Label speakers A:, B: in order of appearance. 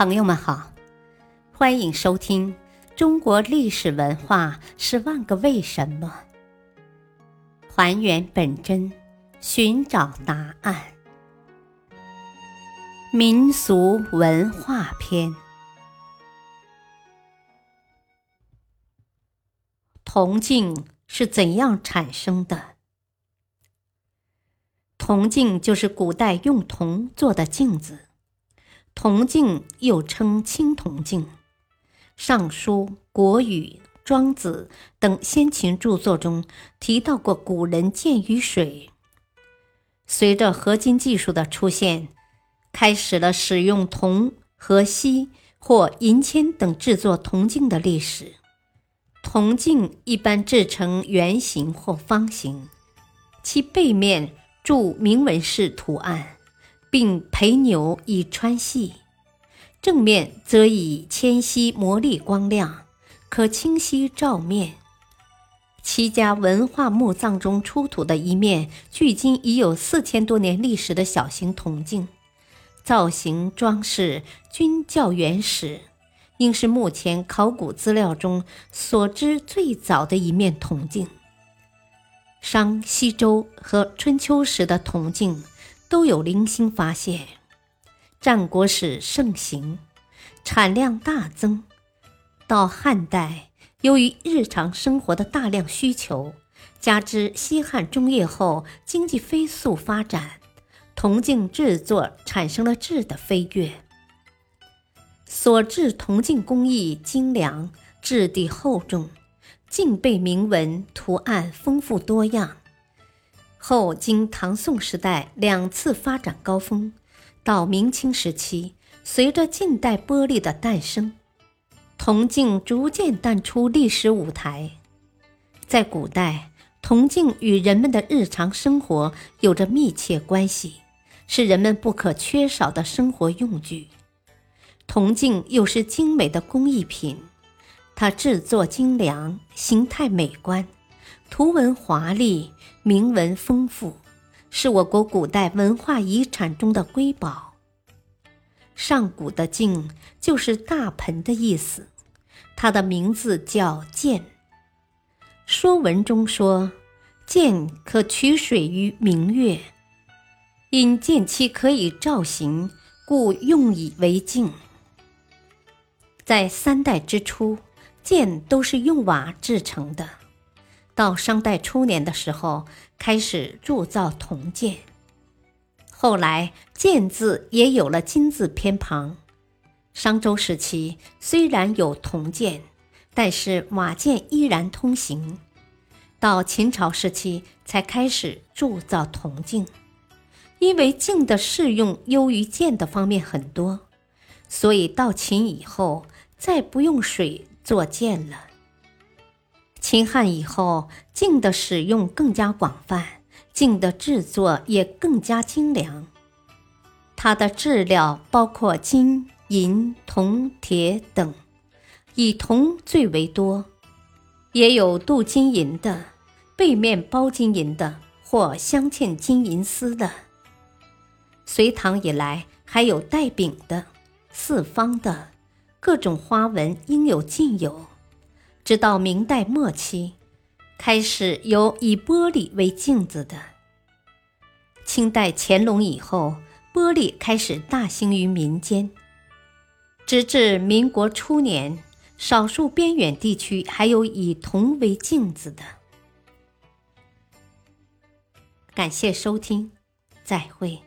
A: 朋友们好，欢迎收听《中国历史文化十万个为什么》，还原本真，寻找答案。民俗文化篇：铜镜是怎样产生的？铜镜就是古代用铜做的镜子。铜镜又称青铜镜，《尚书》《国语》《庄子》等先秦著作中提到过古人鉴于水。随着合金技术的出现，开始了使用铜和锡或银铅等制作铜镜的历史。铜镜一般制成圆形或方形，其背面铸铭文式图案。并陪牛以穿细，正面则以纤细磨砺光亮，可清晰照面。齐家文化墓葬中出土的一面，距今已有四千多年历史的小型铜镜，造型装饰均较原始，应是目前考古资料中所知最早的一面铜镜。商、西周和春秋时的铜镜。都有零星发现。战国时盛行，产量大增。到汉代，由于日常生活的大量需求，加之西汉中叶后经济飞速发展，铜镜制作产生了质的飞跃。所制铜镜工艺精良，质地厚重，镜背铭文图案丰富多样。后经唐宋时代两次发展高峰，到明清时期，随着近代玻璃的诞生，铜镜逐渐淡出历史舞台。在古代，铜镜与人们的日常生活有着密切关系，是人们不可缺少的生活用具。铜镜又是精美的工艺品，它制作精良，形态美观。图文华丽，铭文丰富，是我国古代文化遗产中的瑰宝。上古的镜就是大盆的意思，它的名字叫鉴。《说文》中说：“鉴可取水于明月，因鉴期可以照形，故用以为镜。”在三代之初，鉴都是用瓦制成的。到商代初年的时候，开始铸造铜剑。后来“剑”字也有了金字偏旁。商周时期虽然有铜剑，但是瓦剑依然通行。到秦朝时期才开始铸造铜镜，因为镜的适用优于剑的方面很多，所以到秦以后再不用水做剑了。秦汉以后，镜的使用更加广泛，镜的制作也更加精良。它的质料包括金、银、铜、铁等，以铜最为多，也有镀金银的、背面包金银的或镶嵌金银丝的。隋唐以来，还有带柄的、四方的，各种花纹应有尽有。直到明代末期，开始有以玻璃为镜子的。清代乾隆以后，玻璃开始大兴于民间。直至民国初年，少数边远地区还有以铜为镜子的。感谢收听，再会。